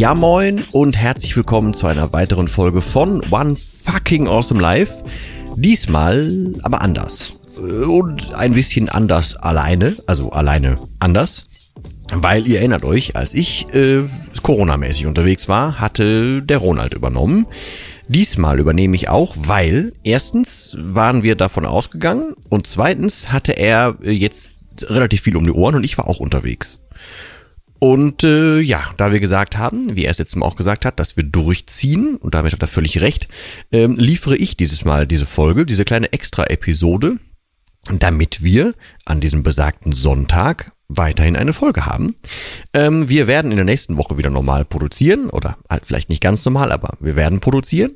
Ja moin und herzlich willkommen zu einer weiteren Folge von One Fucking Awesome Life. Diesmal aber anders. Und ein bisschen anders alleine, also alleine anders. Weil ihr erinnert euch, als ich äh, Corona-mäßig unterwegs war, hatte der Ronald übernommen. Diesmal übernehme ich auch, weil erstens waren wir davon ausgegangen und zweitens hatte er äh, jetzt relativ viel um die Ohren und ich war auch unterwegs. Und äh, ja, da wir gesagt haben, wie er es letztes Mal auch gesagt hat, dass wir durchziehen, und damit hat er völlig recht, ähm, liefere ich dieses Mal diese Folge, diese kleine Extra-Episode, damit wir an diesem besagten Sonntag weiterhin eine Folge haben. Ähm, wir werden in der nächsten Woche wieder normal produzieren oder halt vielleicht nicht ganz normal, aber wir werden produzieren.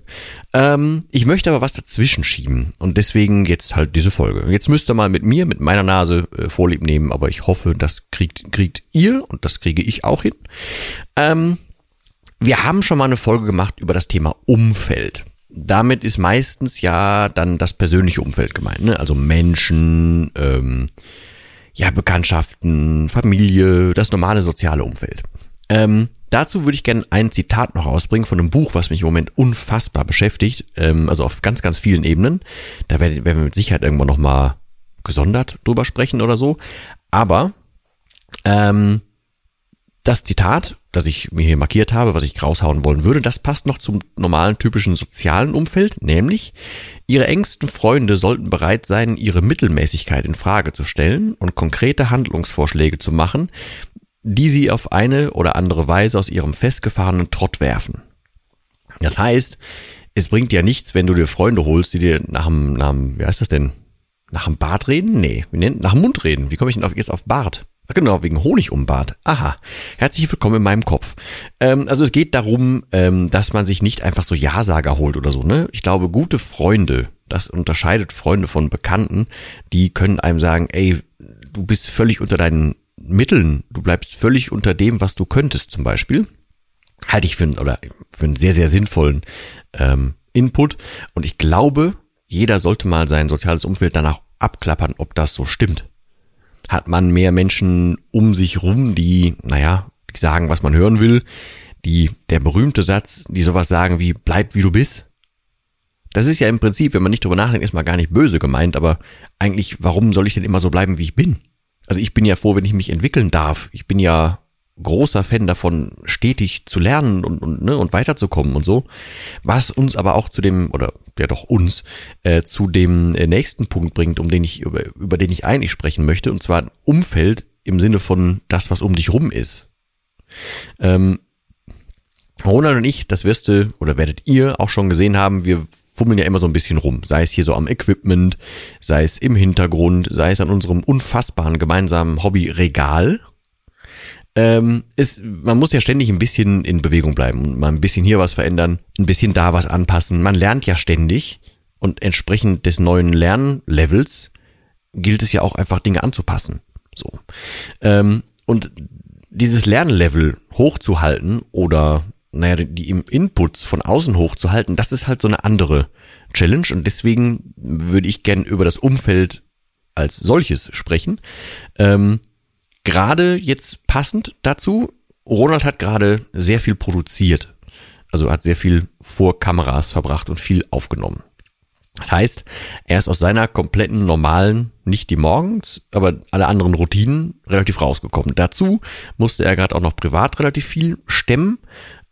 Ähm, ich möchte aber was dazwischen schieben und deswegen jetzt halt diese Folge. Jetzt müsst ihr mal mit mir, mit meiner Nase äh, Vorlieb nehmen, aber ich hoffe, das kriegt, kriegt ihr und das kriege ich auch hin. Ähm, wir haben schon mal eine Folge gemacht über das Thema Umfeld damit ist meistens ja dann das persönliche Umfeld gemeint, ne? also Menschen, ähm, ja, Bekanntschaften, Familie, das normale soziale Umfeld. Ähm, dazu würde ich gerne ein Zitat noch ausbringen von einem Buch, was mich im Moment unfassbar beschäftigt, ähm, also auf ganz, ganz vielen Ebenen. Da werden, werden wir mit Sicherheit irgendwann nochmal gesondert drüber sprechen oder so. Aber ähm, das Zitat, das ich mir hier markiert habe, was ich raushauen wollen würde, das passt noch zum normalen typischen sozialen Umfeld, nämlich ihre engsten Freunde sollten bereit sein, ihre Mittelmäßigkeit in Frage zu stellen und konkrete Handlungsvorschläge zu machen, die sie auf eine oder andere Weise aus ihrem festgefahrenen Trott werfen. Das heißt, es bringt ja nichts, wenn du dir Freunde holst, die dir nach dem, nach dem wie heißt das denn? Nach dem Bart reden? Nee, wie nennt, nach dem Mund reden. Wie komme ich denn auf, jetzt auf Bart? Genau, wegen Honig um Bart. Aha. Herzlich willkommen in meinem Kopf. Ähm, also es geht darum, ähm, dass man sich nicht einfach so Ja-Sager holt oder so, ne? Ich glaube, gute Freunde, das unterscheidet Freunde von Bekannten, die können einem sagen, ey, du bist völlig unter deinen Mitteln, du bleibst völlig unter dem, was du könntest, zum Beispiel. Halte ich für, einen, oder für einen sehr, sehr sinnvollen ähm, Input. Und ich glaube, jeder sollte mal sein soziales Umfeld danach abklappern, ob das so stimmt hat man mehr Menschen um sich rum, die, naja, die sagen, was man hören will. Die, der berühmte Satz, die sowas sagen wie, bleib wie du bist. Das ist ja im Prinzip, wenn man nicht drüber nachdenkt, erstmal gar nicht böse gemeint, aber eigentlich, warum soll ich denn immer so bleiben, wie ich bin? Also ich bin ja froh, wenn ich mich entwickeln darf. Ich bin ja großer Fan davon, stetig zu lernen und, und, ne, und weiterzukommen und so. Was uns aber auch zu dem, oder ja doch uns, äh, zu dem äh, nächsten Punkt bringt, um den ich, über, über den ich eigentlich sprechen möchte, und zwar Umfeld im Sinne von das, was um dich rum ist. Ähm, Ronald und ich, das wirst du oder werdet ihr auch schon gesehen haben, wir fummeln ja immer so ein bisschen rum. Sei es hier so am Equipment, sei es im Hintergrund, sei es an unserem unfassbaren gemeinsamen Hobby Regal ähm, ist, man muss ja ständig ein bisschen in Bewegung bleiben und mal ein bisschen hier was verändern, ein bisschen da was anpassen. Man lernt ja ständig und entsprechend des neuen Lernlevels gilt es ja auch einfach Dinge anzupassen. So. Ähm, und dieses Lernlevel hochzuhalten oder naja, die im Inputs von außen hochzuhalten, das ist halt so eine andere Challenge und deswegen würde ich gern über das Umfeld als solches sprechen. Ähm, Gerade jetzt passend dazu, Ronald hat gerade sehr viel produziert. Also hat sehr viel vor Kameras verbracht und viel aufgenommen. Das heißt, er ist aus seiner kompletten normalen, nicht die morgens, aber alle anderen Routinen relativ rausgekommen. Dazu musste er gerade auch noch privat relativ viel stemmen.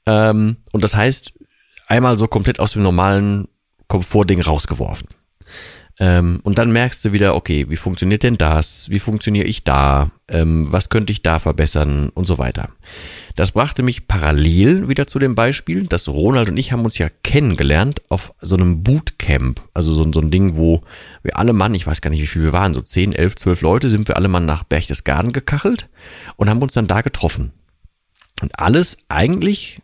Ähm, und das heißt, einmal so komplett aus dem normalen Komfortding rausgeworfen. Ähm, und dann merkst du wieder, okay, wie funktioniert denn das? Wie funktioniere ich da? Ähm, was könnte ich da verbessern? Und so weiter. Das brachte mich parallel wieder zu dem Beispiel, dass Ronald und ich haben uns ja kennengelernt auf so einem Bootcamp. Also so, so ein Ding, wo wir alle Mann, ich weiß gar nicht, wie viel wir waren, so 10, 11, 12 Leute, sind wir alle Mann nach Berchtesgaden gekachelt und haben uns dann da getroffen. Und alles eigentlich,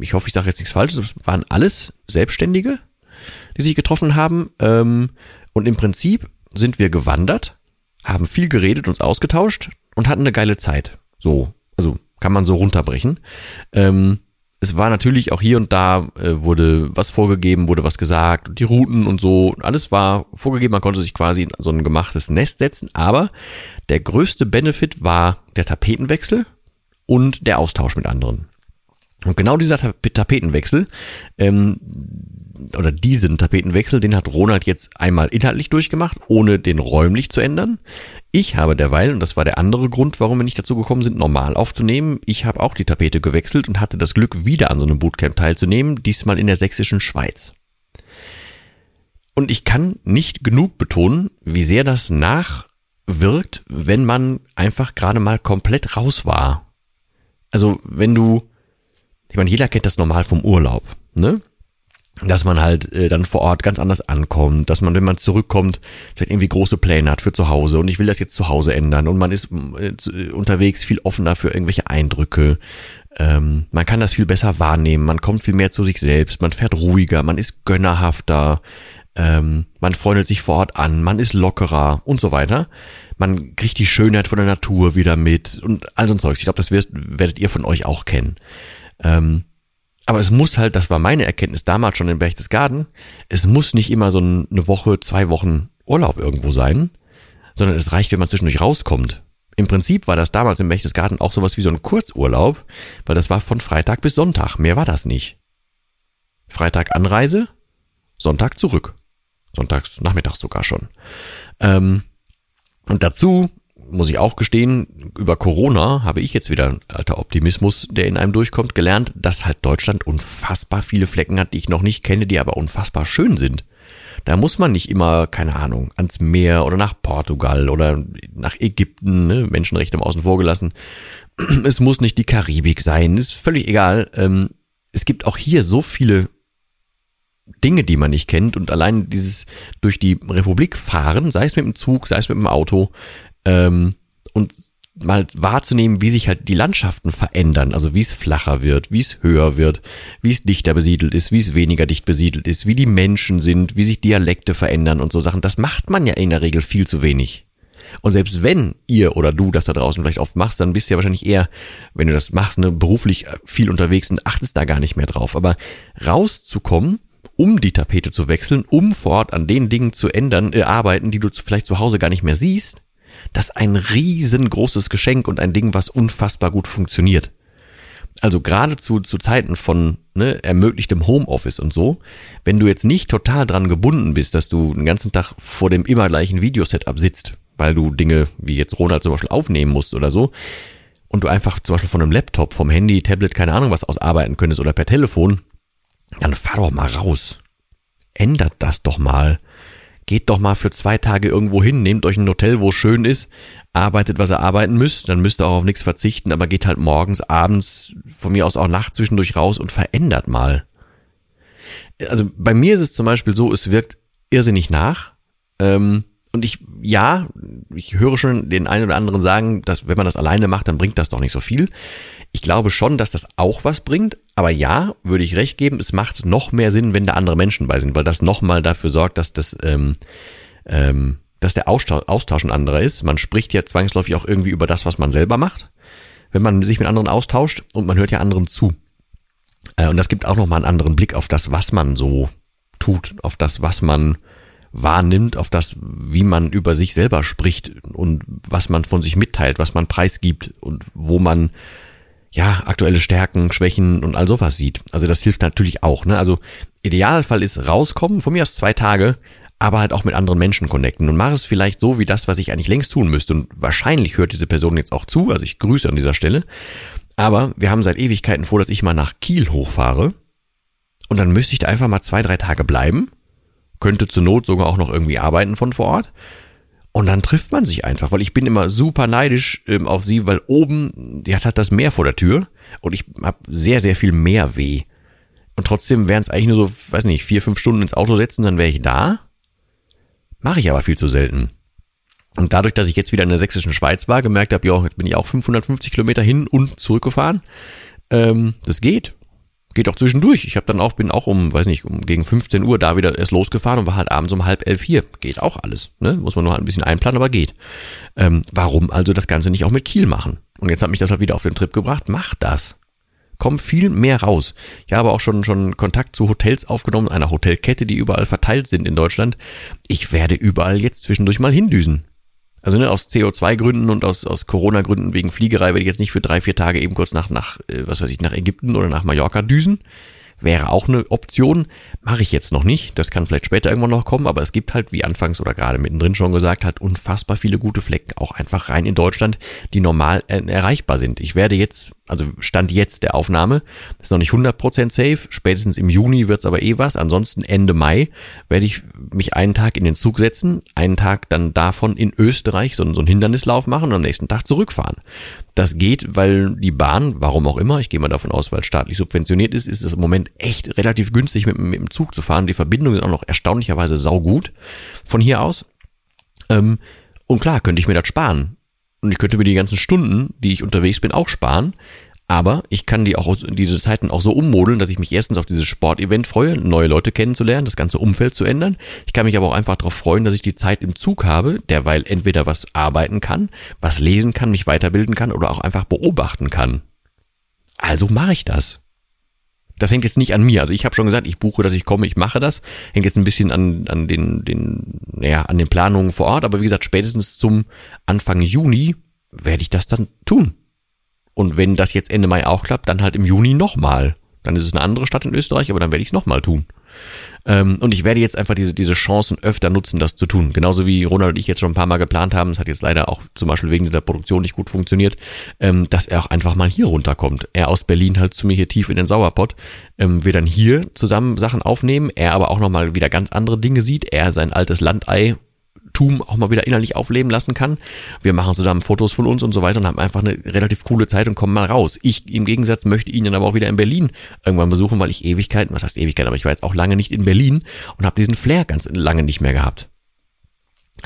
ich hoffe, ich sage jetzt nichts Falsches, waren alles Selbstständige, die sich getroffen haben. Ähm, und im Prinzip sind wir gewandert, haben viel geredet, uns ausgetauscht und hatten eine geile Zeit. So, also kann man so runterbrechen. Ähm, es war natürlich auch hier und da äh, wurde was vorgegeben, wurde was gesagt die Routen und so, alles war vorgegeben, man konnte sich quasi in so ein gemachtes Nest setzen, aber der größte Benefit war der Tapetenwechsel und der Austausch mit anderen. Und genau dieser Tapetenwechsel, ähm, oder diesen Tapetenwechsel, den hat Ronald jetzt einmal inhaltlich durchgemacht, ohne den räumlich zu ändern. Ich habe derweil, und das war der andere Grund, warum wir nicht dazu gekommen sind, normal aufzunehmen, ich habe auch die Tapete gewechselt und hatte das Glück, wieder an so einem Bootcamp teilzunehmen, diesmal in der sächsischen Schweiz. Und ich kann nicht genug betonen, wie sehr das nachwirkt, wenn man einfach gerade mal komplett raus war. Also wenn du, ich meine, jeder kennt das normal vom Urlaub, ne? Dass man halt äh, dann vor Ort ganz anders ankommt, dass man, wenn man zurückkommt, vielleicht irgendwie große Pläne hat für zu Hause und ich will das jetzt zu Hause ändern und man ist äh, unterwegs viel offener für irgendwelche Eindrücke. Ähm, man kann das viel besser wahrnehmen, man kommt viel mehr zu sich selbst, man fährt ruhiger, man ist gönnerhafter, ähm, man freundet sich vor Ort an, man ist lockerer und so weiter. Man kriegt die Schönheit von der Natur wieder mit und all so ein Zeugs. Ich glaube, das wirst, werdet ihr von euch auch kennen. Ähm, aber es muss halt, das war meine Erkenntnis damals schon in Berchtesgaden, es muss nicht immer so eine Woche, zwei Wochen Urlaub irgendwo sein, sondern es reicht, wenn man zwischendurch rauskommt. Im Prinzip war das damals in Berchtesgaden auch sowas wie so ein Kurzurlaub, weil das war von Freitag bis Sonntag. Mehr war das nicht. Freitag Anreise, Sonntag zurück. Sonntags, nachmittags sogar schon. Ähm, und dazu muss ich auch gestehen, über Corona habe ich jetzt wieder alter Optimismus, der in einem durchkommt, gelernt, dass halt Deutschland unfassbar viele Flecken hat, die ich noch nicht kenne, die aber unfassbar schön sind. Da muss man nicht immer, keine Ahnung, ans Meer oder nach Portugal oder nach Ägypten, ne? Menschenrechte im Außen vorgelassen. Es muss nicht die Karibik sein, ist völlig egal. Ähm, es gibt auch hier so viele Dinge, die man nicht kennt und allein dieses durch die Republik fahren, sei es mit dem Zug, sei es mit dem Auto, ähm, und mal wahrzunehmen, wie sich halt die Landschaften verändern, also wie es flacher wird, wie es höher wird, wie es dichter besiedelt ist, wie es weniger dicht besiedelt ist, wie die Menschen sind, wie sich Dialekte verändern und so Sachen. Das macht man ja in der Regel viel zu wenig. Und selbst wenn ihr oder du das da draußen vielleicht oft machst, dann bist du ja wahrscheinlich eher, wenn du das machst, ne, beruflich viel unterwegs und achtest da gar nicht mehr drauf. Aber rauszukommen, um die Tapete zu wechseln, um fort an den Dingen zu ändern, äh, arbeiten, die du vielleicht zu Hause gar nicht mehr siehst, das ist ein riesengroßes Geschenk und ein Ding, was unfassbar gut funktioniert. Also gerade zu, zu Zeiten von ne, ermöglichtem Homeoffice und so, wenn du jetzt nicht total dran gebunden bist, dass du den ganzen Tag vor dem immer gleichen Videosetup sitzt, weil du Dinge wie jetzt Ronald zum Beispiel aufnehmen musst oder so, und du einfach zum Beispiel von einem Laptop, vom Handy, Tablet, keine Ahnung was ausarbeiten könntest oder per Telefon, dann fahr doch mal raus. Ändert das doch mal geht doch mal für zwei Tage irgendwo hin, nehmt euch ein Hotel, wo es schön ist, arbeitet, was ihr arbeiten müsst, dann müsst ihr auch auf nichts verzichten, aber geht halt morgens, abends, von mir aus auch nachts zwischendurch raus und verändert mal. Also bei mir ist es zum Beispiel so, es wirkt irrsinnig nach. Ähm, und ich, ja, ich höre schon den einen oder anderen sagen, dass wenn man das alleine macht, dann bringt das doch nicht so viel. Ich glaube schon, dass das auch was bringt, aber ja, würde ich recht geben, es macht noch mehr Sinn, wenn da andere Menschen bei sind, weil das nochmal dafür sorgt, dass das, ähm, ähm, dass der Austausch, Austausch ein anderer ist. Man spricht ja zwangsläufig auch irgendwie über das, was man selber macht, wenn man sich mit anderen austauscht und man hört ja anderen zu. Äh, und das gibt auch nochmal einen anderen Blick auf das, was man so tut, auf das, was man wahrnimmt, auf das, wie man über sich selber spricht und was man von sich mitteilt, was man preisgibt und wo man ja, aktuelle Stärken, Schwächen und all sowas sieht. Also das hilft natürlich auch. Ne? Also Idealfall ist rauskommen, von mir aus zwei Tage, aber halt auch mit anderen Menschen connecten und mach es vielleicht so wie das, was ich eigentlich längst tun müsste. Und wahrscheinlich hört diese Person jetzt auch zu, also ich grüße an dieser Stelle. Aber wir haben seit Ewigkeiten vor, dass ich mal nach Kiel hochfahre. Und dann müsste ich da einfach mal zwei, drei Tage bleiben. Könnte zur Not sogar auch noch irgendwie arbeiten von vor Ort. Und dann trifft man sich einfach, weil ich bin immer super neidisch ähm, auf sie, weil oben, die hat halt das Meer vor der Tür und ich habe sehr, sehr viel mehr weh. Und trotzdem wären es eigentlich nur so, weiß nicht, vier, fünf Stunden ins Auto setzen, dann wäre ich da. Mache ich aber viel zu selten. Und dadurch, dass ich jetzt wieder in der sächsischen Schweiz war, gemerkt habe, ja, jetzt bin ich auch 550 Kilometer hin und zurückgefahren. Ähm, das geht geht auch zwischendurch. Ich habe dann auch, bin auch um, weiß nicht, um gegen 15 Uhr da wieder erst losgefahren und war halt abends um halb elf hier. Geht auch alles. Ne? Muss man nur halt ein bisschen einplanen, aber geht. Ähm, warum also das Ganze nicht auch mit Kiel machen? Und jetzt hat mich das halt wieder auf den Trip gebracht. Mach das. Komm viel mehr raus. Ich habe auch schon, schon Kontakt zu Hotels aufgenommen, einer Hotelkette, die überall verteilt sind in Deutschland. Ich werde überall jetzt zwischendurch mal hindüsen. Also ne, aus CO2-Gründen und aus, aus Corona-Gründen wegen Fliegerei werde ich jetzt nicht für drei, vier Tage eben kurz nach, nach, äh, was weiß ich, nach Ägypten oder nach Mallorca düsen. Wäre auch eine Option. Mache ich jetzt noch nicht. Das kann vielleicht später irgendwann noch kommen, aber es gibt halt, wie anfangs oder gerade mittendrin schon gesagt, halt unfassbar viele gute Flecken, auch einfach rein in Deutschland, die normal äh, erreichbar sind. Ich werde jetzt also Stand jetzt der Aufnahme, ist noch nicht 100% safe, spätestens im Juni wird's aber eh was, ansonsten Ende Mai werde ich mich einen Tag in den Zug setzen, einen Tag dann davon in Österreich so, so einen Hindernislauf machen und am nächsten Tag zurückfahren. Das geht, weil die Bahn, warum auch immer, ich gehe mal davon aus, weil staatlich subventioniert ist, ist es im Moment echt relativ günstig mit, mit dem Zug zu fahren. Die Verbindungen sind auch noch erstaunlicherweise saugut von hier aus. Ähm, und klar, könnte ich mir das sparen. Und ich könnte mir die ganzen Stunden, die ich unterwegs bin, auch sparen. Aber ich kann die auch diese Zeiten auch so ummodeln, dass ich mich erstens auf dieses Sportevent freue, neue Leute kennenzulernen, das ganze Umfeld zu ändern. Ich kann mich aber auch einfach darauf freuen, dass ich die Zeit im Zug habe, derweil entweder was arbeiten kann, was lesen kann, mich weiterbilden kann oder auch einfach beobachten kann. Also mache ich das. Das hängt jetzt nicht an mir. Also ich habe schon gesagt, ich buche, dass ich komme, ich mache das. Hängt jetzt ein bisschen an, an den, den, naja, an den Planungen vor Ort. Aber wie gesagt, spätestens zum Anfang Juni werde ich das dann tun. Und wenn das jetzt Ende Mai auch klappt, dann halt im Juni nochmal. Dann ist es eine andere Stadt in Österreich, aber dann werde ich es nochmal tun. Ähm, und ich werde jetzt einfach diese, diese Chancen öfter nutzen, das zu tun. Genauso wie Ronald und ich jetzt schon ein paar Mal geplant haben. Es hat jetzt leider auch zum Beispiel wegen dieser Produktion nicht gut funktioniert, ähm, dass er auch einfach mal hier runterkommt. Er aus Berlin halt zu mir hier tief in den Sauerpott. Ähm, wir dann hier zusammen Sachen aufnehmen. Er aber auch nochmal wieder ganz andere Dinge sieht. Er sein altes Landei Tum auch mal wieder innerlich aufleben lassen kann. Wir machen zusammen Fotos von uns und so weiter und haben einfach eine relativ coole Zeit und kommen mal raus. Ich im Gegensatz möchte ihn dann aber auch wieder in Berlin irgendwann besuchen, weil ich Ewigkeiten, was heißt Ewigkeiten, aber ich war jetzt auch lange nicht in Berlin und habe diesen Flair ganz lange nicht mehr gehabt.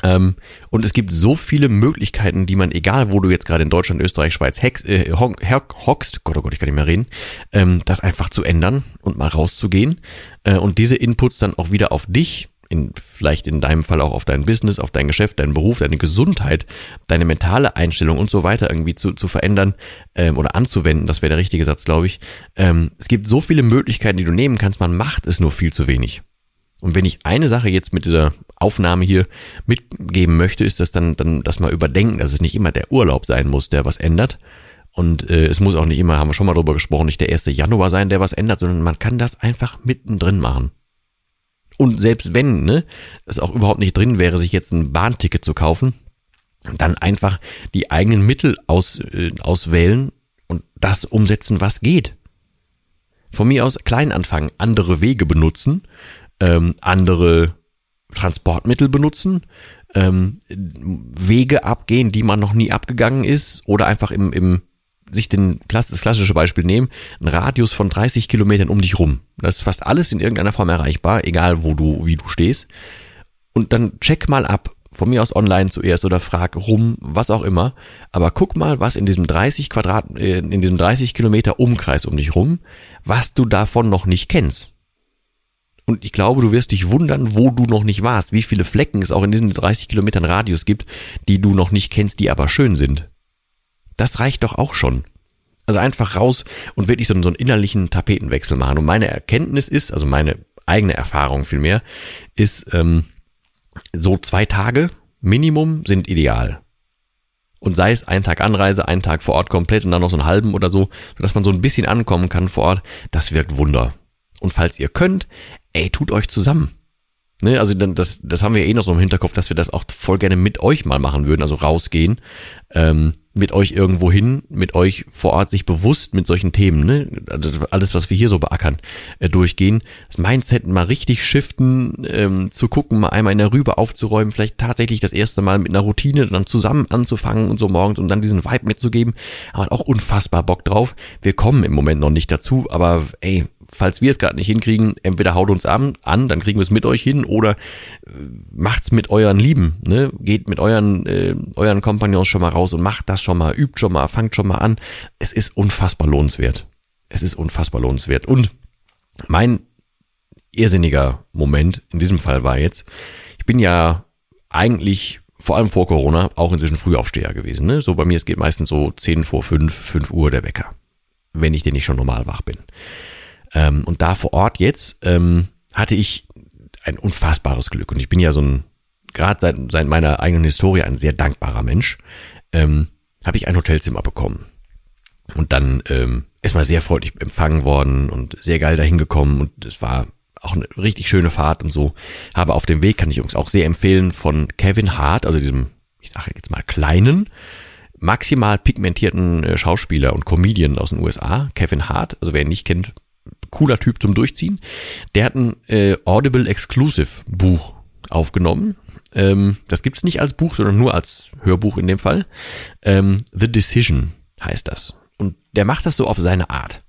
Ähm, und es gibt so viele Möglichkeiten, die man, egal wo du jetzt gerade in Deutschland, Österreich, Schweiz hex, äh, hockst, Gott, oh Gott, ich kann nicht mehr reden, ähm, das einfach zu ändern und mal rauszugehen äh, und diese Inputs dann auch wieder auf dich in, vielleicht in deinem Fall auch auf dein Business, auf dein Geschäft, deinen Beruf, deine Gesundheit, deine mentale Einstellung und so weiter irgendwie zu, zu verändern ähm, oder anzuwenden, das wäre der richtige Satz, glaube ich. Ähm, es gibt so viele Möglichkeiten, die du nehmen kannst, man macht es nur viel zu wenig. Und wenn ich eine Sache jetzt mit dieser Aufnahme hier mitgeben möchte, ist das dann, dann das mal überdenken, dass es nicht immer der Urlaub sein muss, der was ändert. Und äh, es muss auch nicht immer, haben wir schon mal drüber gesprochen, nicht der 1. Januar sein, der was ändert, sondern man kann das einfach mittendrin machen. Und selbst wenn, ne, es auch überhaupt nicht drin wäre, sich jetzt ein Bahnticket zu kaufen, dann einfach die eigenen Mittel aus, äh, auswählen und das umsetzen, was geht. Von mir aus klein anfangen, andere Wege benutzen, ähm, andere Transportmittel benutzen, ähm, Wege abgehen, die man noch nie abgegangen ist, oder einfach im, im sich den, das klassische Beispiel nehmen, ein Radius von 30 Kilometern um dich rum. Das ist fast alles in irgendeiner Form erreichbar, egal wo du, wie du stehst. Und dann check mal ab, von mir aus online zuerst oder frag rum, was auch immer. Aber guck mal, was in diesem 30 Quadrat, äh, in diesem 30 Kilometer Umkreis um dich rum, was du davon noch nicht kennst. Und ich glaube, du wirst dich wundern, wo du noch nicht warst, wie viele Flecken es auch in diesen 30 Kilometern Radius gibt, die du noch nicht kennst, die aber schön sind. Das reicht doch auch schon. Also einfach raus und wirklich so, so einen innerlichen Tapetenwechsel machen. Und meine Erkenntnis ist, also meine eigene Erfahrung vielmehr, ist, ähm, so zwei Tage Minimum sind ideal. Und sei es ein Tag Anreise, ein Tag vor Ort komplett und dann noch so einen halben oder so, sodass man so ein bisschen ankommen kann vor Ort, das wirkt Wunder. Und falls ihr könnt, ey, tut euch zusammen. Ne, also das, das haben wir eh noch so im Hinterkopf, dass wir das auch voll gerne mit euch mal machen würden, also rausgehen, ähm, mit euch irgendwo hin, mit euch vor Ort sich bewusst mit solchen Themen, ne, also alles, was wir hier so beackern, äh, durchgehen, das Mindset mal richtig shiften, ähm, zu gucken, mal einmal in der Rübe aufzuräumen, vielleicht tatsächlich das erste Mal mit einer Routine dann zusammen anzufangen und so morgens und dann diesen Vibe mitzugeben, haben auch unfassbar Bock drauf. Wir kommen im Moment noch nicht dazu, aber ey, falls wir es gerade nicht hinkriegen, entweder haut uns an, an dann kriegen wir es mit euch hin oder äh, macht's mit euren Lieben, ne? Geht mit euren äh, euren Kompagnons schon mal raus und macht das schon mal, übt schon mal, fangt schon mal an. Es ist unfassbar lohnenswert. Es ist unfassbar lohnenswert. Und mein irrsinniger Moment in diesem Fall war jetzt, ich bin ja eigentlich vor allem vor Corona auch inzwischen Frühaufsteher gewesen. Ne? So bei mir, es geht meistens so 10 vor 5, 5 Uhr der Wecker, wenn ich denn nicht schon normal wach bin. Ähm, und da vor Ort jetzt ähm, hatte ich ein unfassbares Glück. Und ich bin ja so ein gerade seit, seit meiner eigenen Historie ein sehr dankbarer Mensch, ähm, habe ich ein Hotelzimmer bekommen. Und dann ähm, erstmal sehr freundlich empfangen worden und sehr geil dahin gekommen und es war auch eine richtig schöne Fahrt und so. Habe auf dem Weg, kann ich uns auch sehr empfehlen, von Kevin Hart, also diesem, ich sage jetzt mal kleinen, maximal pigmentierten äh, Schauspieler und Comedian aus den USA, Kevin Hart, also wer ihn nicht kennt, cooler Typ zum Durchziehen. Der hat ein äh, Audible Exclusive Buch aufgenommen. Ähm, das gibt's nicht als Buch, sondern nur als Hörbuch in dem Fall. Ähm, The Decision heißt das. Und der macht das so auf seine Art.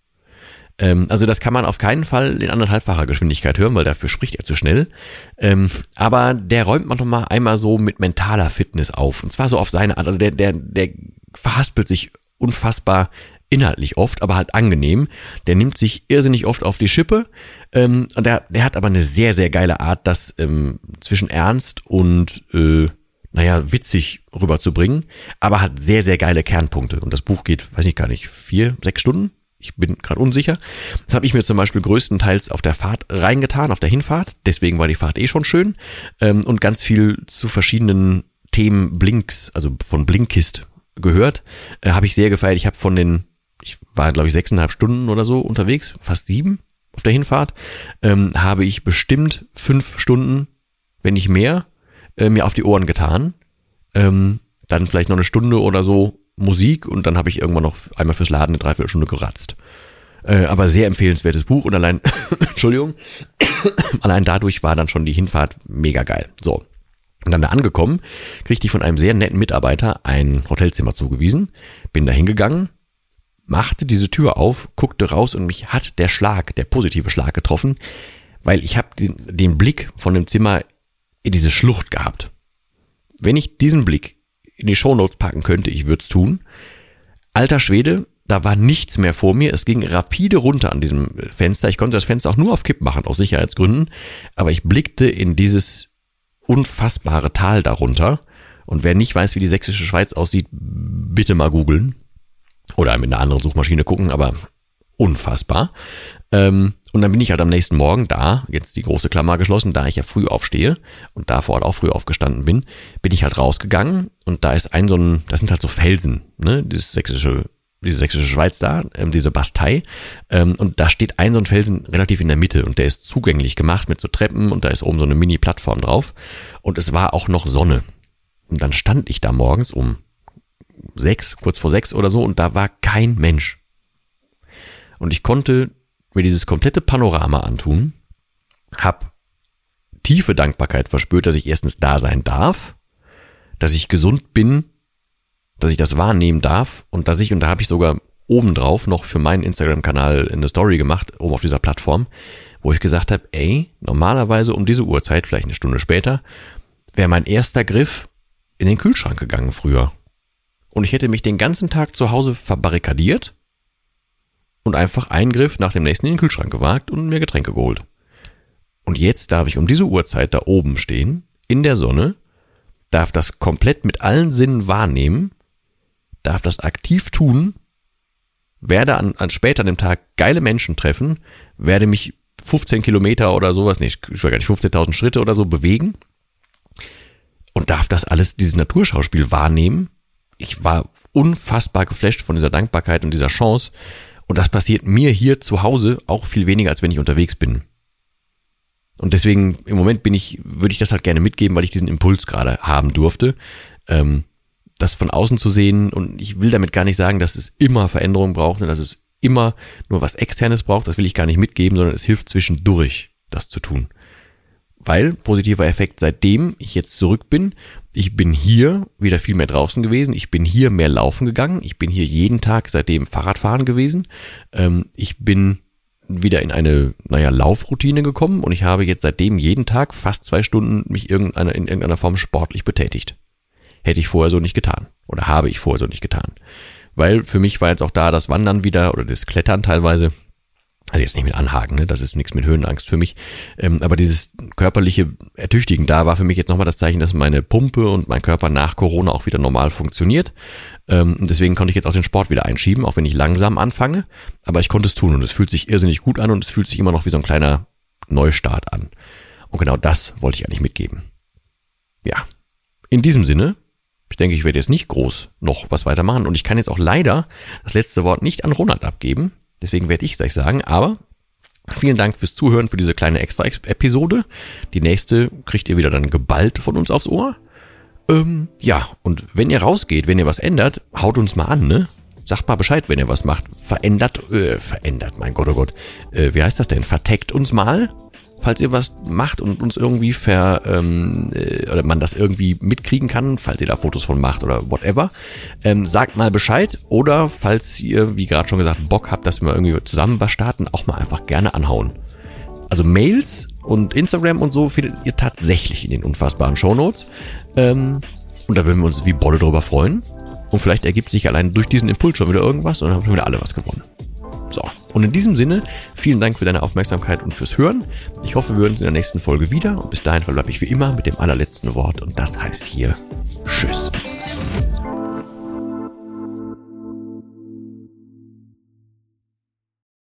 Ähm, also das kann man auf keinen Fall in anderthalbfacher Geschwindigkeit hören, weil dafür spricht er zu schnell. Ähm, aber der räumt man doch mal einmal so mit mentaler Fitness auf. Und zwar so auf seine Art. Also der, der, der verhaspelt sich unfassbar inhaltlich oft, aber halt angenehm. Der nimmt sich irrsinnig oft auf die Schippe. Ähm, und der, der hat aber eine sehr, sehr geile Art, das ähm, zwischen ernst und äh, naja, witzig rüberzubringen, aber hat sehr, sehr geile Kernpunkte. Und das Buch geht, weiß ich gar nicht, vier, sechs Stunden? Ich bin gerade unsicher. Das habe ich mir zum Beispiel größtenteils auf der Fahrt reingetan, auf der Hinfahrt. Deswegen war die Fahrt eh schon schön. Ähm, und ganz viel zu verschiedenen Themen Blinks, also von Blinkist gehört. Äh, habe ich sehr gefeiert. Ich habe von den ich war, glaube ich, sechseinhalb Stunden oder so unterwegs, fast sieben auf der Hinfahrt, ähm, habe ich bestimmt fünf Stunden, wenn nicht mehr, äh, mir auf die Ohren getan. Ähm, dann vielleicht noch eine Stunde oder so Musik und dann habe ich irgendwann noch einmal fürs Laden eine Dreiviertelstunde geratzt. Äh, aber sehr empfehlenswertes Buch und allein, Entschuldigung, allein dadurch war dann schon die Hinfahrt mega geil. So. Und dann da angekommen, kriegte ich von einem sehr netten Mitarbeiter ein Hotelzimmer zugewiesen, bin da hingegangen, machte diese Tür auf, guckte raus und mich hat der Schlag, der positive Schlag getroffen, weil ich habe den, den Blick von dem Zimmer in diese Schlucht gehabt. Wenn ich diesen Blick in die Shownotes packen könnte, ich würde es tun. Alter Schwede, da war nichts mehr vor mir. Es ging rapide runter an diesem Fenster. Ich konnte das Fenster auch nur auf Kipp machen, aus Sicherheitsgründen. Aber ich blickte in dieses unfassbare Tal darunter. Und wer nicht weiß, wie die sächsische Schweiz aussieht, bitte mal googeln. Oder mit einer anderen Suchmaschine gucken, aber unfassbar. Ähm, und dann bin ich halt am nächsten Morgen da, jetzt die große Klammer geschlossen, da ich ja früh aufstehe und da vor Ort auch früh aufgestanden bin, bin ich halt rausgegangen und da ist ein so ein, das sind halt so Felsen, ne, dieses sächsische, diese sächsische Schweiz da, ähm, diese Bastei, ähm, und da steht ein so ein Felsen relativ in der Mitte und der ist zugänglich gemacht mit so Treppen und da ist oben so eine Mini-Plattform drauf und es war auch noch Sonne. Und dann stand ich da morgens um sechs, kurz vor sechs oder so, und da war kein Mensch. Und ich konnte mir dieses komplette Panorama antun, hab tiefe Dankbarkeit verspürt, dass ich erstens da sein darf, dass ich gesund bin, dass ich das wahrnehmen darf und dass ich, und da habe ich sogar obendrauf noch für meinen Instagram-Kanal eine Story gemacht, oben auf dieser Plattform, wo ich gesagt habe, ey, normalerweise um diese Uhrzeit, vielleicht eine Stunde später, wäre mein erster Griff in den Kühlschrank gegangen früher und ich hätte mich den ganzen Tag zu Hause verbarrikadiert und einfach einen Griff nach dem nächsten in den Kühlschrank gewagt und mir Getränke geholt. Und jetzt darf ich um diese Uhrzeit da oben stehen, in der Sonne, darf das komplett mit allen Sinnen wahrnehmen, darf das aktiv tun, werde an, an später an dem Tag geile Menschen treffen, werde mich 15 Kilometer oder sowas, nicht, ich weiß gar nicht, 15.000 Schritte oder so bewegen und darf das alles, dieses Naturschauspiel wahrnehmen ich war unfassbar geflasht von dieser Dankbarkeit und dieser Chance. Und das passiert mir hier zu Hause auch viel weniger, als wenn ich unterwegs bin. Und deswegen im Moment bin ich, würde ich das halt gerne mitgeben, weil ich diesen Impuls gerade haben durfte, ähm, das von außen zu sehen. Und ich will damit gar nicht sagen, dass es immer Veränderungen braucht und dass es immer nur was Externes braucht. Das will ich gar nicht mitgeben, sondern es hilft zwischendurch, das zu tun. Weil positiver Effekt, seitdem ich jetzt zurück bin ich bin hier wieder viel mehr draußen gewesen. Ich bin hier mehr laufen gegangen. Ich bin hier jeden Tag seitdem Fahrradfahren gewesen. Ähm, ich bin wieder in eine, naja, Laufroutine gekommen und ich habe jetzt seitdem jeden Tag fast zwei Stunden mich irgendeiner, in irgendeiner Form sportlich betätigt. Hätte ich vorher so nicht getan. Oder habe ich vorher so nicht getan. Weil für mich war jetzt auch da das Wandern wieder oder das Klettern teilweise also jetzt nicht mit Anhaken, ne? das ist nichts mit Höhenangst für mich. Ähm, aber dieses körperliche Ertüchtigen, da war für mich jetzt nochmal das Zeichen, dass meine Pumpe und mein Körper nach Corona auch wieder normal funktioniert. Ähm, deswegen konnte ich jetzt auch den Sport wieder einschieben, auch wenn ich langsam anfange. Aber ich konnte es tun und es fühlt sich irrsinnig gut an und es fühlt sich immer noch wie so ein kleiner Neustart an. Und genau das wollte ich eigentlich mitgeben. ja, in diesem Sinne, ich denke, ich werde jetzt nicht groß noch was weitermachen und ich kann jetzt auch leider das letzte Wort nicht an Ronald abgeben. Deswegen werde ich gleich sagen, aber vielen Dank fürs Zuhören für diese kleine Extra-Episode. Die nächste kriegt ihr wieder dann geballt von uns aufs Ohr. Ähm, ja, und wenn ihr rausgeht, wenn ihr was ändert, haut uns mal an, ne? Sagt mal Bescheid, wenn ihr was macht. Verändert, äh, verändert, mein Gott, oh Gott. Äh, wie heißt das denn? Verteckt uns mal falls ihr was macht und uns irgendwie ver, ähm, äh, oder man das irgendwie mitkriegen kann, falls ihr da Fotos von macht oder whatever, ähm, sagt mal Bescheid oder falls ihr, wie gerade schon gesagt, Bock habt, dass wir irgendwie zusammen was starten, auch mal einfach gerne anhauen. Also Mails und Instagram und so findet ihr tatsächlich in den unfassbaren Shownotes. Ähm, und da würden wir uns wie Bolle drüber freuen. Und vielleicht ergibt sich allein durch diesen Impuls schon wieder irgendwas und dann haben wir wieder alle was gewonnen. So, und in diesem Sinne, vielen Dank für deine Aufmerksamkeit und fürs Hören. Ich hoffe, wir hören uns in der nächsten Folge wieder. Und bis dahin verbleibe ich wie immer mit dem allerletzten Wort und das heißt hier Tschüss.